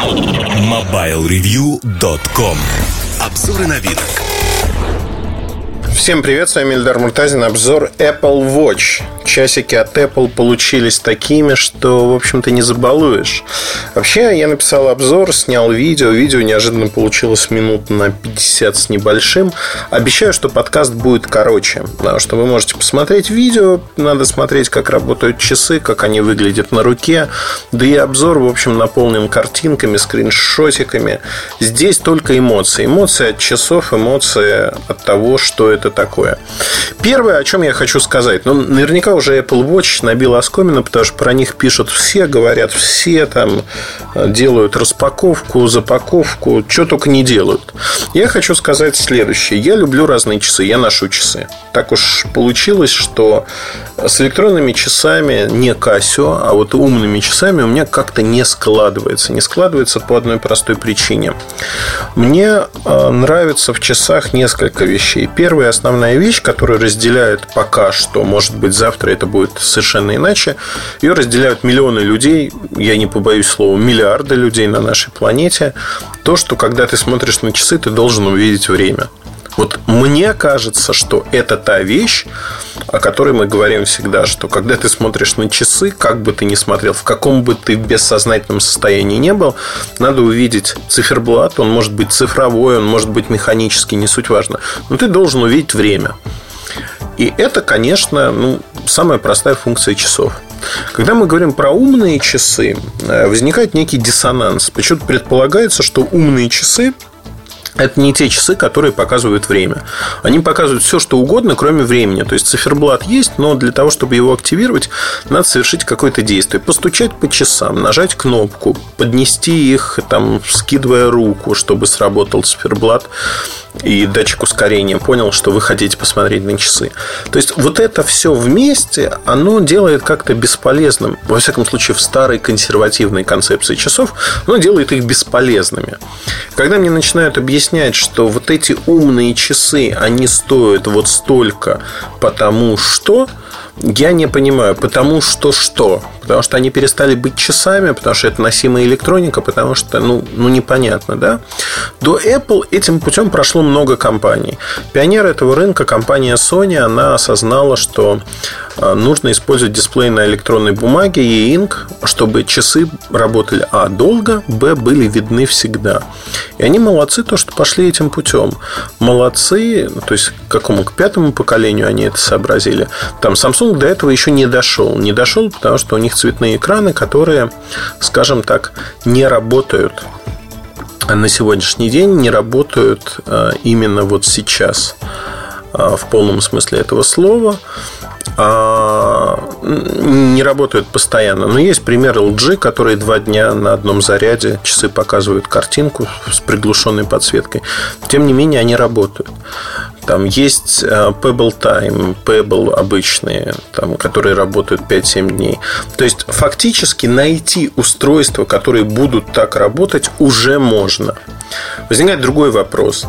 MobileReview.com Обзоры на вид. Всем привет, с вами Эльдар Муртазин. Обзор Apple Watch. Часики от Apple получились такими, что, в общем-то, не забалуешь. Вообще, я написал обзор, снял видео. Видео неожиданно получилось минут на 50 с небольшим. Обещаю, что подкаст будет короче. Потому что вы можете посмотреть видео. Надо смотреть, как работают часы, как они выглядят на руке. Да и обзор, в общем, наполнен картинками, скриншотиками. Здесь только эмоции. Эмоции от часов, эмоции от того, что это такое. Первое, о чем я хочу сказать. Ну, наверняка уже Apple Watch набил оскомину, потому что про них пишут все, говорят все, там делают распаковку, запаковку, что только не делают. Я хочу сказать следующее. Я люблю разные часы, я ношу часы. Так уж получилось, что с электронными часами не Casio, а вот умными часами у меня как-то не складывается. Не складывается по одной простой причине. Мне э, нравится в часах несколько вещей. Первая основная вещь, которая разделяет пока что, может быть, завтра это будет совершенно иначе, ее разделяют миллионы людей, я не побоюсь слова, миллиарды людей на нашей планете. То, что когда ты смотришь на часы, ты должен увидеть время. Вот мне кажется, что это та вещь, о которой мы говорим всегда, что когда ты смотришь на часы, как бы ты ни смотрел, в каком бы ты бессознательном состоянии не был, надо увидеть циферблат, он может быть цифровой, он может быть механический, не суть важно, но ты должен увидеть время. И это, конечно, ну, самая простая функция часов. Когда мы говорим про умные часы, э, возникает некий диссонанс. Почему-то предполагается, что умные часы это не те часы, которые показывают время. Они показывают все, что угодно, кроме времени. То есть циферблат есть, но для того, чтобы его активировать, надо совершить какое-то действие. Постучать по часам, нажать кнопку, поднести их, там, скидывая руку, чтобы сработал циферблат и датчик ускорения понял, что вы хотите посмотреть на часы. То есть вот это все вместе, оно делает как-то бесполезным, во всяком случае в старой консервативной концепции часов, оно делает их бесполезными. Когда мне начинают объяснять объяснять, что вот эти умные часы, они стоят вот столько, потому что я не понимаю, потому что что? Потому что они перестали быть часами, потому что это носимая электроника, потому что, ну, ну непонятно, да? До Apple этим путем прошло много компаний. Пионер этого рынка, компания Sony, она осознала, что а, нужно использовать дисплей на электронной бумаге и инк, чтобы часы работали, а, долго, б, были видны всегда. И они молодцы, то, что пошли этим путем. Молодцы, то есть к какому, к пятому поколению они это сообразили. Там Samsung до этого еще не дошел. Не дошел, потому что у них цветные экраны, которые, скажем так, не работают на сегодняшний день, не работают а, именно вот сейчас а, в полном смысле этого слова. А, не работают постоянно. Но есть пример LG, которые два дня на одном заряде часы показывают картинку с приглушенной подсветкой. Тем не менее, они работают. Там есть э, Pebble Time, Pebble обычные, там, которые работают 5-7 дней. То есть, фактически найти устройства, которые будут так работать, уже можно. Возникает другой вопрос.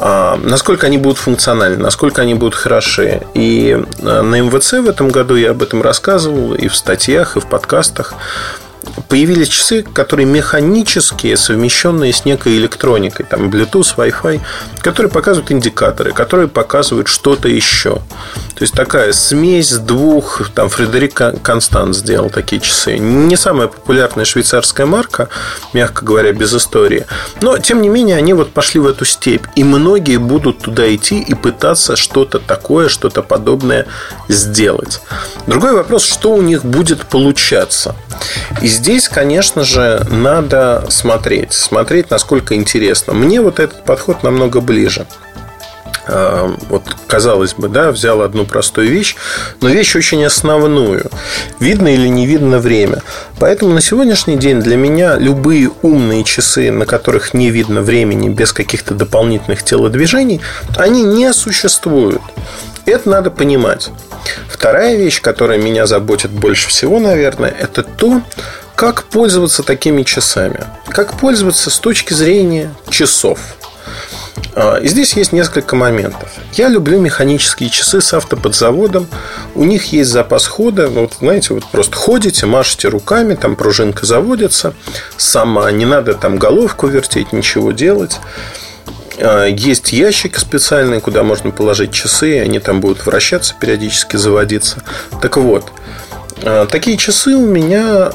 А, насколько они будут функциональны, насколько они будут хороши. И э, на МВЦ в этом году я об этом рассказывал и в статьях, и в подкастах появились часы, которые механические, совмещенные с некой электроникой, там Bluetooth, Wi-Fi, которые показывают индикаторы, которые показывают что-то еще. То есть такая смесь двух, там Фредерик Констант сделал такие часы. Не самая популярная швейцарская марка, мягко говоря, без истории. Но, тем не менее, они вот пошли в эту степь. И многие будут туда идти и пытаться что-то такое, что-то подобное сделать. Другой вопрос, что у них будет получаться. И здесь, конечно же, надо смотреть. Смотреть, насколько интересно. Мне вот этот подход намного ближе вот, казалось бы, да, взял одну простую вещь, но вещь очень основную. Видно или не видно время. Поэтому на сегодняшний день для меня любые умные часы, на которых не видно времени без каких-то дополнительных телодвижений, они не существуют. Это надо понимать. Вторая вещь, которая меня заботит больше всего, наверное, это то, как пользоваться такими часами. Как пользоваться с точки зрения часов. А, и здесь есть несколько моментов. Я люблю механические часы с автоподзаводом. У них есть запас хода. Вот, знаете, вот просто ходите, машете руками, там пружинка заводится сама. Не надо там головку вертеть, ничего делать. А, есть ящик специальный, куда можно положить часы, они там будут вращаться, периодически заводиться. Так вот, а, такие часы у меня,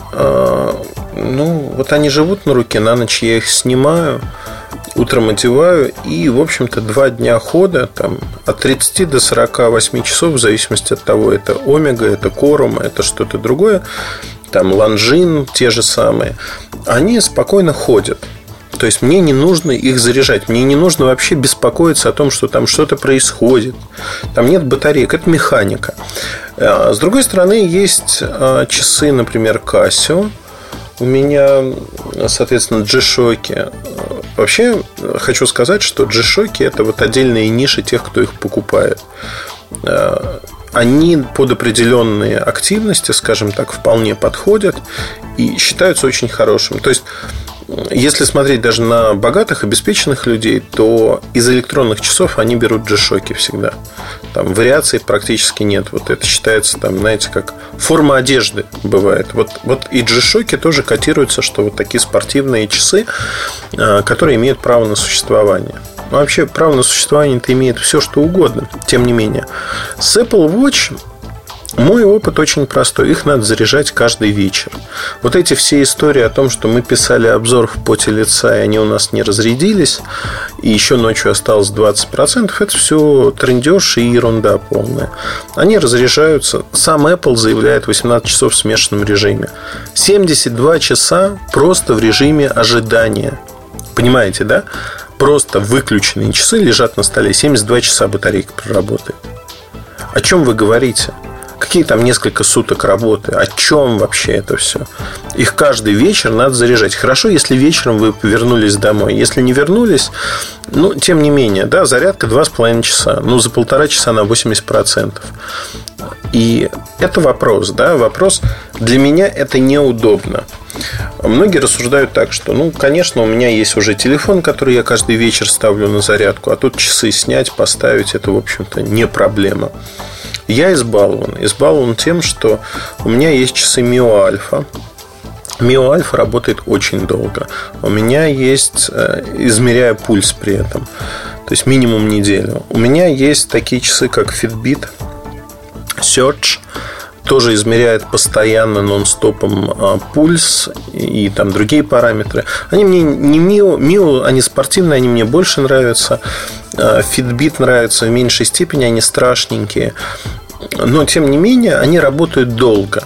ну, вот они живут на руке, на ночь я их снимаю – утром одеваю, и, в общем-то, два дня хода, там, от 30 до 48 часов, в зависимости от того, это Omega, это Corum, это что-то другое, там, Longines, те же самые, они спокойно ходят. То есть мне не нужно их заряжать. Мне не нужно вообще беспокоиться о том, что там что-то происходит. Там нет батареек. Это механика. А, с другой стороны, есть а, часы, например, Casio. У меня, соответственно, G-Shock Вообще, хочу сказать, что G-Shock это вот отдельные ниши тех, кто их покупает. Э, они под определенные активности, скажем так, вполне подходят и считаются очень хорошими. То есть если смотреть даже на богатых, обеспеченных людей, то из электронных часов они берут G-Shock всегда. Там вариаций практически нет. Вот это считается, там, знаете, как форма одежды бывает. Вот, вот и G-Shock тоже котируются, что вот такие спортивные часы, а, которые имеют право на существование. Ну, вообще, право на существование это имеет все, что угодно. Тем не менее. С Apple Watch мой опыт очень простой. Их надо заряжать каждый вечер. Вот эти все истории о том, что мы писали обзор в поте лица, и они у нас не разрядились, и еще ночью осталось 20%, это все трендеж и ерунда полная. Они разряжаются. Сам Apple заявляет 18 часов в смешанном режиме. 72 часа просто в режиме ожидания. Понимаете, да? Просто выключенные часы лежат на столе. 72 часа батарейка проработает. О чем вы говорите? Какие там несколько суток работы? О чем вообще это все? Их каждый вечер надо заряжать. Хорошо, если вечером вы вернулись домой. Если не вернулись, ну, тем не менее, да, зарядка 2,5 часа. Ну, за полтора часа на 80%. И это вопрос, да, вопрос. Для меня это неудобно. Многие рассуждают так, что, ну, конечно, у меня есть уже телефон, который я каждый вечер ставлю на зарядку, а тут часы снять, поставить, это, в общем-то, не проблема. Я избалован. Избалован тем, что у меня есть часы Мио Альфа. Мио Альфа работает очень долго. У меня есть, э, измеряя пульс при этом, то есть минимум неделю. У меня есть такие часы, как Fitbit, Search, тоже измеряет постоянно нон-стопом а, пульс и, там другие параметры. Они мне не Мио, Мио, они спортивные, они мне больше нравятся. А, Fitbit нравится в меньшей степени, они страшненькие. Но, тем не менее, они работают долго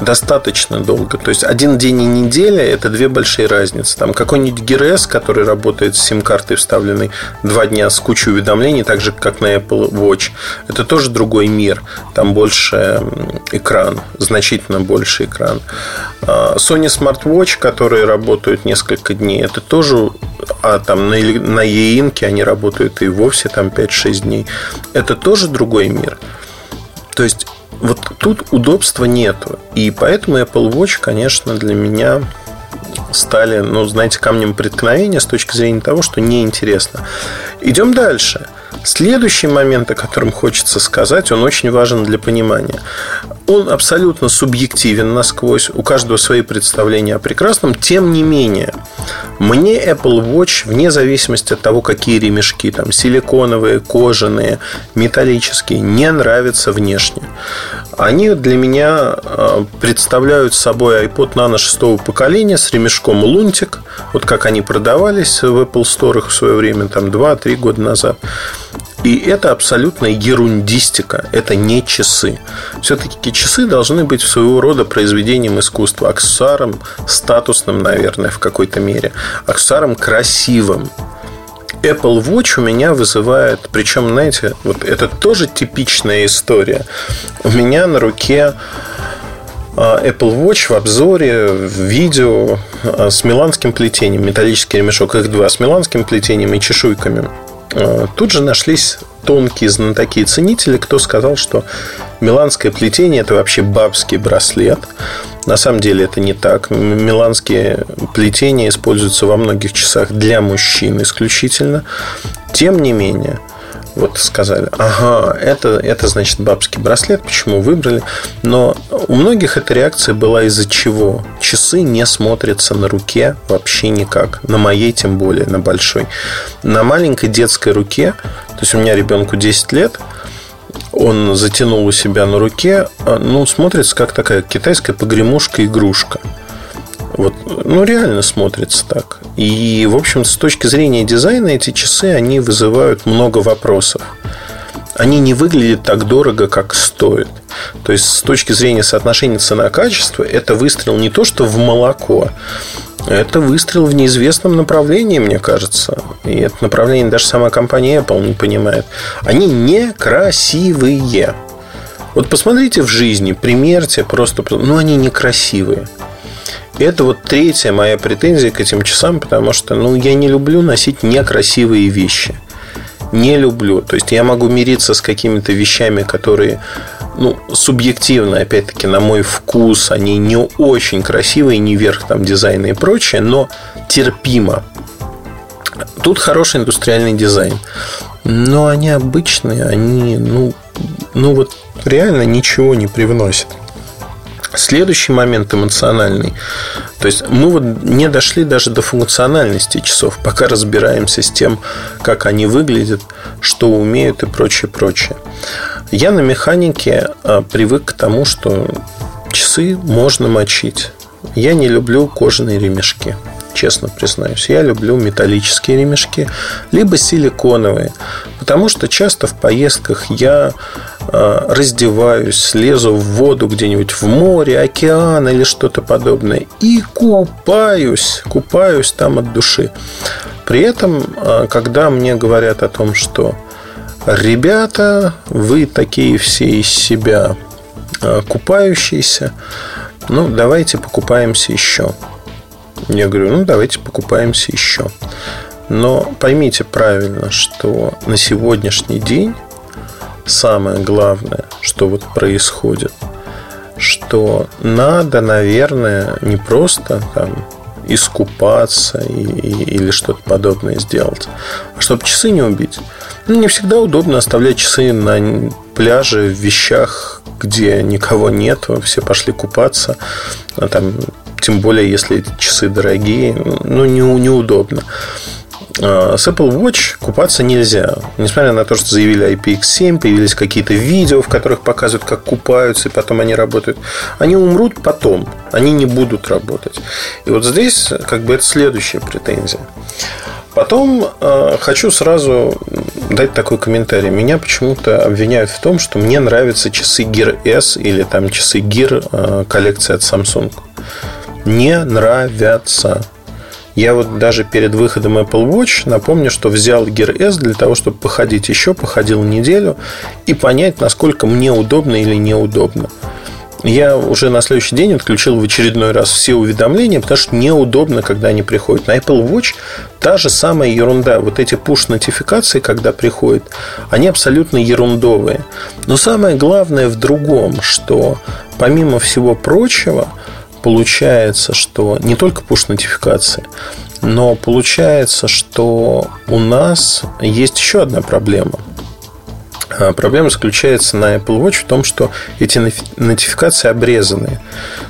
достаточно долго. То есть один день и неделя – это две большие разницы. Там какой-нибудь GRS, который работает с сим-картой вставленной два дня с кучей уведомлений, так же, как на Apple Watch, это тоже другой мир. Там больше экран, значительно больше экран. А Sony Smart Watch, которые работают несколько дней, это тоже а там на, на e они работают и вовсе там 5-6 дней. Это тоже другой мир. То есть вот тут удобства нету. И поэтому Apple Watch, конечно, для меня стали, ну, знаете, камнем преткновения с точки зрения того, что неинтересно. Идем дальше. Следующий момент, о котором хочется сказать, он очень важен для понимания. Он абсолютно субъективен насквозь, у каждого свои представления о прекрасном. Тем не менее, мне Apple Watch, вне зависимости от того, какие ремешки, там, силиконовые, кожаные, металлические, не нравятся внешне. Они для меня а, представляют собой iPod Nano шестого поколения с ремешком Лунтик, вот как они продавались в Apple Store в свое время, там 2-3 года назад. И это абсолютно ерундистика, это не часы. Все-таки часы должны быть своего рода произведением искусства, аксессуаром статусным, наверное, в какой-то мере, аксессуаром красивым. Apple Watch у меня вызывает, причем, знаете, вот это тоже типичная история. У меня на руке а, Apple Watch в обзоре, в видео а, с миланским плетением, металлический ремешок, их два, с миланским плетением и чешуйками. Э, тут же нашлись тонкие знатоки и ценители, кто сказал, что миланское плетение – это вообще бабский браслет. На самом деле это не так. Миланские плетения используются во многих часах для мужчин исключительно. Тем не менее, вот сказали, ага, это, это значит бабский браслет, почему выбрали. Но у многих эта реакция была из-за чего? Часы не смотрятся на руке вообще никак. На моей тем более, на большой. На маленькой детской руке, то есть у меня ребенку 10 лет, он затянул у себя на руке, а, ну, смотрится как такая китайская погремушка-игрушка. Вот, ну, реально смотрится так. И, в общем, с точки зрения дизайна эти часы, они вызывают много вопросов. Они не выглядят так дорого, как стоят. То есть, с точки зрения соотношения цена-качество, это выстрел не то, что в молоко, это выстрел в неизвестном направлении, мне кажется. И это направление даже сама компания Apple не понимает. Они некрасивые. Вот посмотрите в жизни, примерьте просто... Ну, они некрасивые. Это вот третья моя претензия к этим часам, потому что ну, я не люблю носить некрасивые вещи. Не люблю. То есть я могу мириться с какими-то вещами, которые ну, субъективно, опять-таки, на мой вкус, они не очень красивые, не верх там дизайна и прочее, но терпимо. Тут хороший индустриальный дизайн. Но они обычные, они, ну, ну вот реально ничего не привносят. Следующий момент эмоциональный. То есть мы вот не дошли даже до функциональности часов, пока разбираемся с тем, как они выглядят, что умеют и прочее, прочее. Я на механике а, привык к тому, что часы можно мочить. Я не люблю кожаные ремешки честно признаюсь. Я люблю металлические ремешки, либо силиконовые, потому что часто в поездках я а, раздеваюсь, лезу в воду где-нибудь в море, океан или что-то подобное и купаюсь, купаюсь там от души. При этом, а, когда мне говорят о том, что ребята, вы такие все из себя а, купающиеся, ну, давайте покупаемся еще. Я говорю, ну, давайте покупаемся еще. Но поймите правильно, что на сегодняшний день самое главное, что вот происходит, что надо, наверное, не просто там искупаться и, и, или что-то подобное сделать, а чтобы часы не убить. Ну, не всегда удобно оставлять часы на пляже в вещах, где никого нет, все пошли купаться, а там тем более, если часы дорогие, ну, не, неудобно. А, с Apple Watch купаться нельзя. Несмотря на то, что заявили IPX7, появились какие-то видео, в которых показывают, как купаются, и потом они работают. Они умрут потом, они не будут работать. И вот здесь как бы это следующая претензия. Потом э, хочу сразу дать такой комментарий. Меня почему-то обвиняют в том, что мне нравятся часы Gear S или там часы Gear э, коллекции от Samsung не нравятся. Я вот даже перед выходом Apple Watch напомню, что взял Gear S для того, чтобы походить еще, походил неделю и понять, насколько мне удобно или неудобно. Я уже на следующий день отключил в очередной раз все уведомления, потому что неудобно, когда они приходят. На Apple Watch та же самая ерунда. Вот эти push-нотификации, когда приходят, они абсолютно ерундовые. Но самое главное в другом, что помимо всего прочего – получается, что не только push-нотификации, но получается, что у нас есть еще одна проблема. А, проблема заключается на Apple Watch в том, что эти нотификации обрезаны.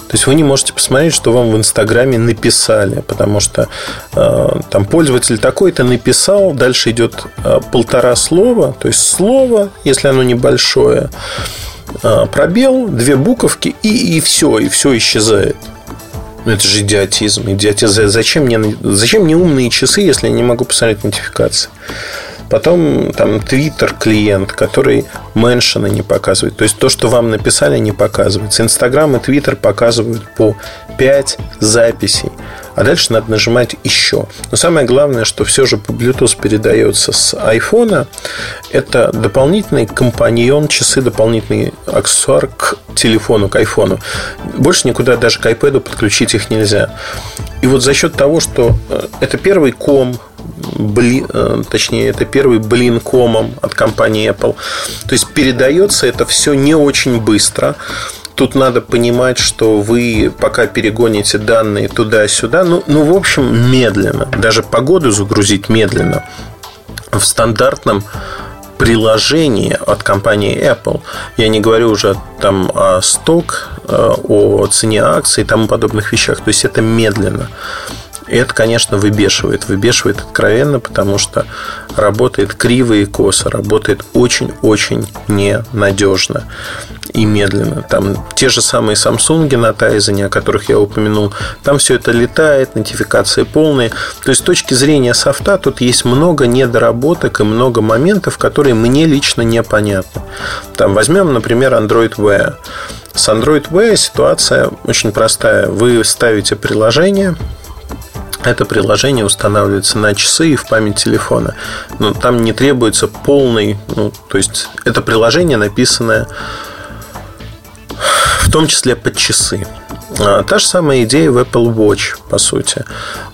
То есть вы не можете посмотреть, что вам в Инстаграме написали, потому что э, там пользователь такой-то написал, дальше идет э, полтора слова, то есть слово, если оно небольшое, а, пробел, две буковки и, и все, и все исчезает. Ну, это же идиотизм. идиотизм. Зачем мне, зачем мне умные часы, если я не могу посмотреть нотификации? Потом там Twitter клиент, который меншины не показывает. То есть то, что вам написали, не показывается. Инстаграм и Твиттер показывают по 5 записей. А дальше надо нажимать еще. Но самое главное, что все же по Bluetooth передается с iPhone. Это дополнительный компаньон, часы, дополнительный аксессуар к телефону, к iPhone. Больше никуда даже к iPad подключить их нельзя. И вот за счет того, что э, это первый ком блин, э, точнее, это первый блин комом от компании Apple. То есть передается это все не очень быстро. Тут надо понимать, что вы пока перегоните данные туда-сюда, ну, ну, в общем, медленно. Даже погоду загрузить медленно. В стандартном приложении от компании Apple. Я не говорю уже там о сток, э, о цене акций и тому подобных вещах. То есть это медленно. И это, конечно, выбешивает. Выбешивает откровенно, потому что работает криво и косо, работает очень-очень ненадежно и медленно. Там те же самые Samsung на Тайзене, о которых я упомянул, там все это летает, нотификации полные. То есть с точки зрения софта тут есть много недоработок и много моментов, которые мне лично непонятны. Там возьмем, например, Android Wear. С Android Wear ситуация очень простая. Вы ставите приложение, это приложение устанавливается на часы и в память телефона. Но там не требуется полный... Ну, то есть, это приложение, написанное в том числе под часы. А, та же самая идея в Apple Watch, по сути.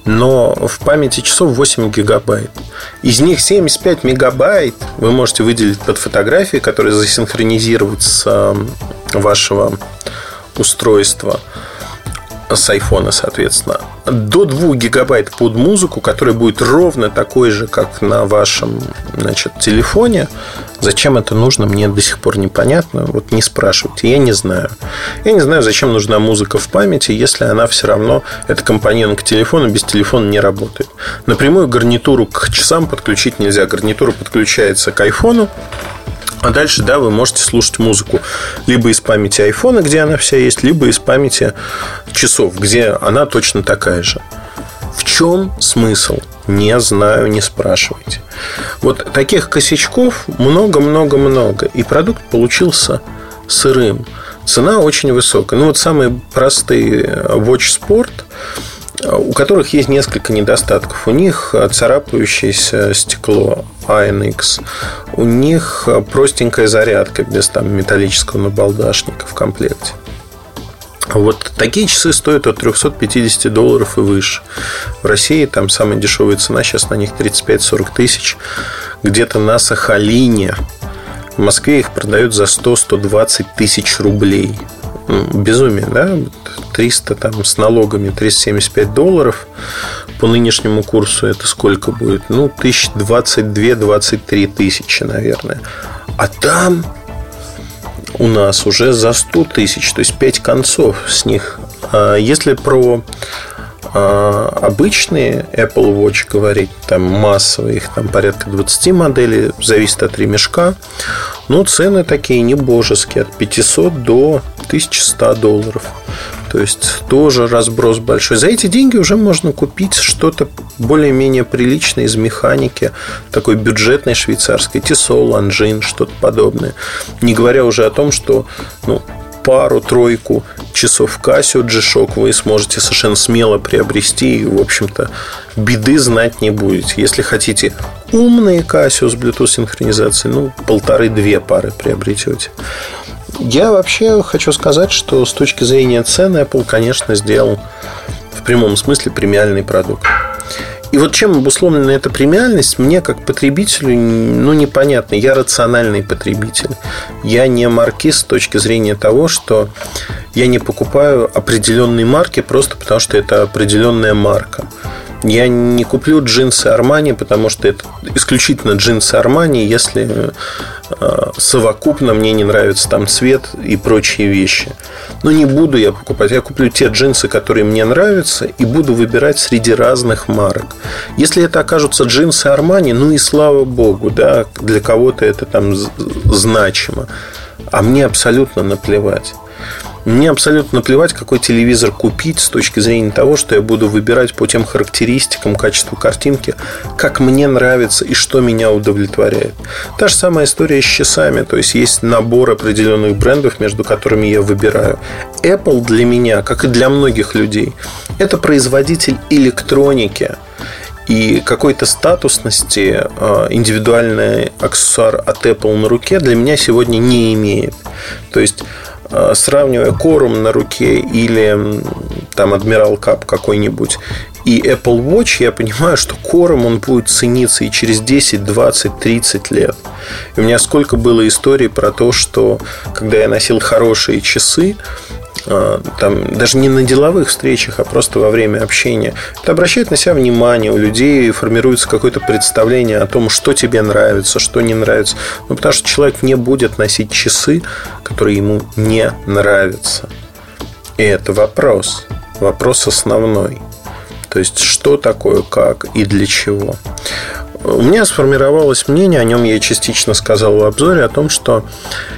Но в памяти часов 8 гигабайт. Из них 75 мегабайт вы можете выделить под фотографии, которые засинхронизировать с вашего устройства с айфона, соответственно, до 2 гигабайт под музыку, которая будет ровно такой же, как на вашем значит, телефоне. Зачем это нужно, мне до сих пор непонятно. Вот не спрашивайте, я не знаю. Я не знаю, зачем нужна музыка в памяти, если она все равно, это компонент к телефону, без телефона не работает. Напрямую гарнитуру к часам подключить нельзя. Гарнитура подключается к айфону, а дальше, да, вы можете слушать музыку либо из памяти айфона, где она вся есть, либо из памяти часов, где она точно такая же. В чем смысл? Не знаю, не спрашивайте. Вот таких косячков много-много-много. И продукт получился сырым. Цена очень высокая. Ну, вот самые простые Watch Sport – у которых есть несколько недостатков. У них царапающееся стекло ANX, у них простенькая зарядка без там, металлического набалдашника в комплекте. Вот такие часы стоят от 350 долларов и выше. В России там самая дешевая цена сейчас на них 35-40 тысяч. Где-то на Сахалине. В Москве их продают за 100-120 тысяч рублей. Безумие, да? 300 там с налогами 375 долларов по нынешнему курсу это сколько будет? Ну, тысяч 22-23 тысячи, наверное. А там у нас уже за 100 тысяч, то есть 5 концов с них. А если про а, обычные Apple Watch говорить, там массовые, их там порядка 20 моделей, зависит от ремешка. Но цены такие не божеские, от 500 до 1100 долларов. То есть тоже разброс большой. За эти деньги уже можно купить что-то более-менее приличное из механики, такой бюджетной швейцарской, Tissot, Longines, что-то подобное. Не говоря уже о том, что ну, пару-тройку часов Casio G-Shock вы сможете совершенно смело приобрести и, в общем-то, беды знать не будете. Если хотите умные Casio с Bluetooth синхронизацией, ну, полторы-две пары приобретете. Я вообще хочу сказать, что с точки зрения цены Apple, конечно, сделал в прямом смысле премиальный продукт. И вот чем обусловлена эта премиальность, мне как потребителю ну, непонятно. Я рациональный потребитель. Я не маркист с точки зрения того, что я не покупаю определенные марки просто потому, что это определенная марка. Я не куплю джинсы Армани, потому что это исключительно джинсы Армани, если совокупно мне не нравится там цвет и прочие вещи. Но не буду я покупать. Я куплю те джинсы, которые мне нравятся, и буду выбирать среди разных марок. Если это окажутся джинсы Армани, ну и слава богу, да, для кого-то это там значимо. А мне абсолютно наплевать. Мне абсолютно наплевать, какой телевизор купить с точки зрения того, что я буду выбирать по тем характеристикам, качеству картинки, как мне нравится и что меня удовлетворяет. Та же самая история с часами. То есть есть набор определенных брендов, между которыми я выбираю. Apple для меня, как и для многих людей, это производитель электроники и какой-то статусности а, индивидуальный аксессуар от Apple на руке для меня сегодня не имеет. То есть сравнивая корум на руке или там Адмирал Кап какой-нибудь И Apple Watch, я понимаю, что кором он будет цениться и через 10, 20, 30 лет. И у меня сколько было историй про то, что когда я носил хорошие часы, там, даже не на деловых встречах, а просто во время общения. Это обращает на себя внимание, у людей формируется какое-то представление о том, что тебе нравится, что не нравится. Ну, потому что человек не будет носить часы, которые ему не нравятся. И это вопрос. Вопрос основной. То есть, что такое, как и для чего. У меня сформировалось мнение, о нем я частично сказал в обзоре, о том, что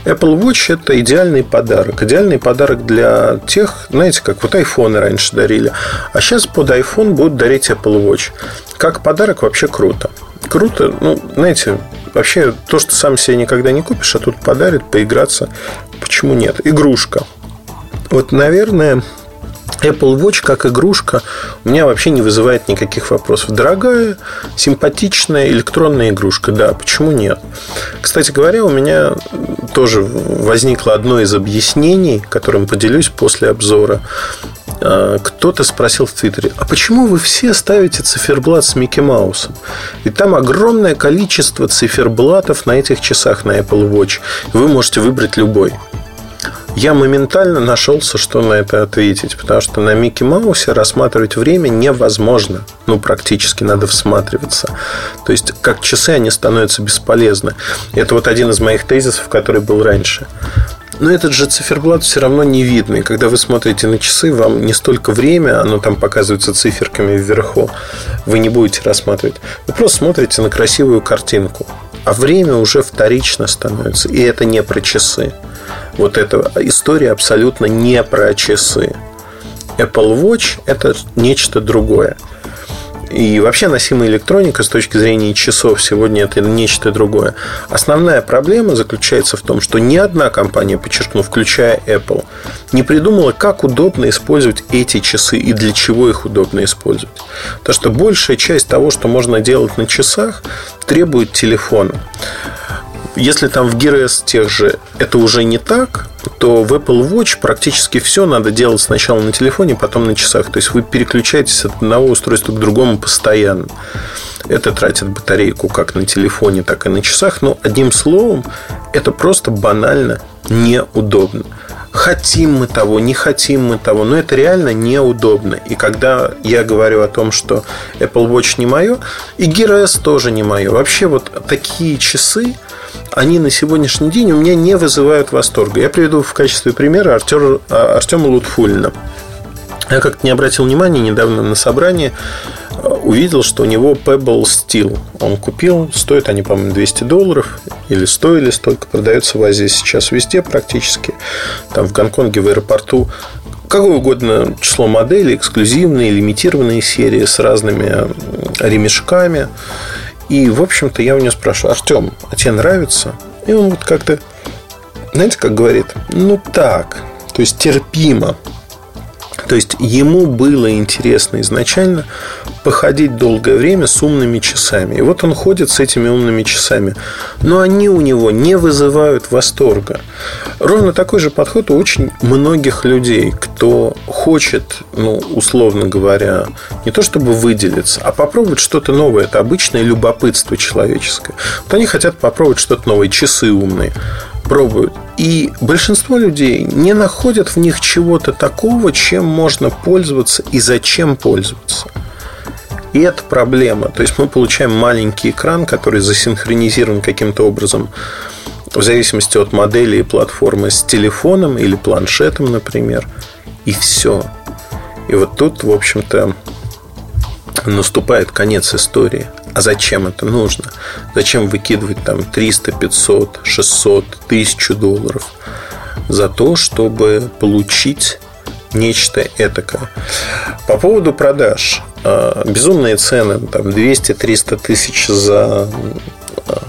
Apple Watch – это идеальный подарок. Идеальный подарок для тех, знаете, как вот iPhone раньше дарили, а сейчас под iPhone будут дарить Apple Watch. Как подарок вообще круто. Круто, ну, знаете, вообще то, что сам себе никогда не купишь, а тут подарит, поиграться, почему нет? Игрушка. Вот, наверное, Apple Watch как игрушка у меня вообще не вызывает никаких вопросов. Дорогая, симпатичная электронная игрушка, да, почему нет? Кстати говоря, у меня тоже возникло одно из объяснений, которым поделюсь после обзора. А, кто-то спросил в Твиттере, а почему вы все ставите циферблат с Микки Маусом? Ведь там огромное количество циферблатов на этих часах на Apple Watch. Вы можете выбрать любой я моментально нашелся, что на это ответить, потому что на Микки Маусе рассматривать время невозможно. Ну, практически надо всматриваться. То есть, как часы, они становятся бесполезны. Это вот один из моих тезисов, который был раньше. Но этот же циферблат все равно не видно. И когда вы смотрите на часы, вам не столько время, оно там показывается циферками вверху, вы не будете рассматривать. Вы просто смотрите на красивую картинку. А время уже вторично становится. И это не про часы. Вот эта история абсолютно не про часы. Apple Watch – это нечто другое. И вообще носимая электроника с точки зрения часов сегодня это нечто другое. Основная проблема заключается в том, что ни одна компания, подчеркну, включая Apple, не придумала, как удобно использовать эти часы и для чего их удобно использовать. Потому что большая часть того, что можно делать на часах, требует телефона. Если там в Gear тех же это уже не так, то в Apple Watch практически все надо делать сначала на телефоне, потом на часах. То есть вы переключаетесь от одного устройства к другому постоянно. Это тратит батарейку как на телефоне, так и на часах. Но одним словом, это просто банально неудобно. Хотим мы того, не хотим мы того, но это реально неудобно. И когда я говорю о том, что Apple Watch не мое, и Gear S тоже не мое. Вообще вот такие часы, они на сегодняшний день у меня не вызывают восторга. Я приведу в качестве примера Артема, Артема Лутфулина. Я как-то не обратил внимания недавно на собрание, увидел, что у него Pebble Steel. Он купил, стоят они, по-моему, 200 долларов, или стоили столько, продается в Азии сейчас везде практически. Там в Гонконге, в аэропорту какое угодно число моделей, эксклюзивные, лимитированные серии с разными ремешками. И, в общем-то, я у него спрашиваю, Артем, а тебе нравится? И он вот как-то, знаете, как говорит, ну так, то есть терпимо. То есть ему было интересно изначально походить долгое время с умными часами. И вот он ходит с этими умными часами. Но они у него не вызывают восторга. Ровно такой же подход у очень многих людей, кто хочет, ну, условно говоря, не то чтобы выделиться, а попробовать что-то новое. Это обычное любопытство человеческое. Вот они хотят попробовать что-то новое, часы умные пробуют. И большинство людей не находят в них чего-то такого, чем можно пользоваться и зачем пользоваться. И это проблема. То есть мы получаем маленький экран, который засинхронизирован каким-то образом в зависимости от модели и платформы с телефоном или планшетом, например. И все. И вот тут, в общем-то, наступает конец истории. А зачем это нужно? Зачем выкидывать там 300, 500, 600, 1000 долларов за то, чтобы получить нечто этакое. По поводу продаж. А, безумные цены, там 200-300 тысяч за а,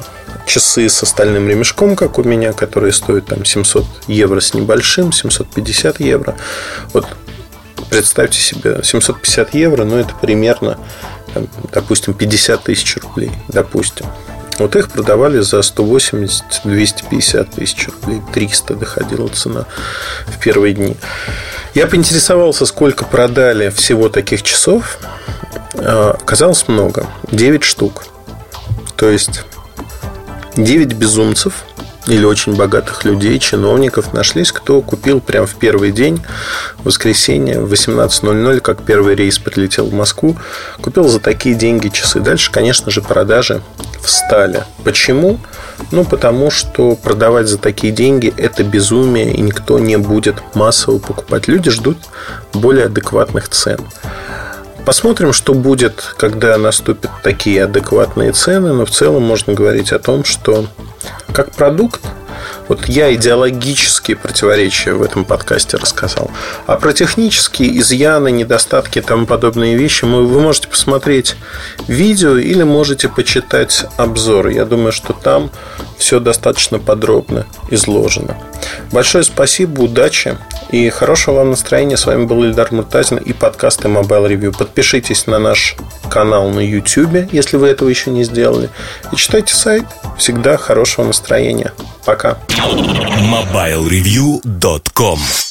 часы с остальным ремешком, как у меня, которые стоят там 700 евро с небольшим, 750 евро. Вот представьте себе, 750 евро, ну это примерно, допустим, 50 тысяч рублей, допустим. Вот их продавали за 180-250 тысяч рублей. 300 доходила цена в первые дни. Я поинтересовался, сколько продали всего таких часов. Э, оказалось много. 9 штук. То есть 9 безумцев или очень богатых людей, чиновников нашлись, кто купил прямо в первый день, в воскресенье, в 18.00, как первый рейс прилетел в Москву, купил за такие деньги часы. Дальше, конечно же, продажи встали. Почему? Ну, потому что продавать за такие деньги – это безумие, и никто не будет массово покупать. Люди ждут более адекватных цен. Посмотрим, что будет, когда наступят такие адекватные цены, но в целом можно говорить о том, что как продукт вот я идеологические противоречия в этом подкасте рассказал. А про технические изъяны, недостатки и тому подобные вещи вы можете посмотреть видео или можете почитать обзор. Я думаю, что там все достаточно подробно изложено. Большое спасибо, удачи и хорошего вам настроения. С вами был Ильдар Муртазин и подкасты Mobile Review. Подпишитесь на наш канал на YouTube, если вы этого еще не сделали. И читайте сайт. Всегда хорошего настроения. Пока. MobileReview.com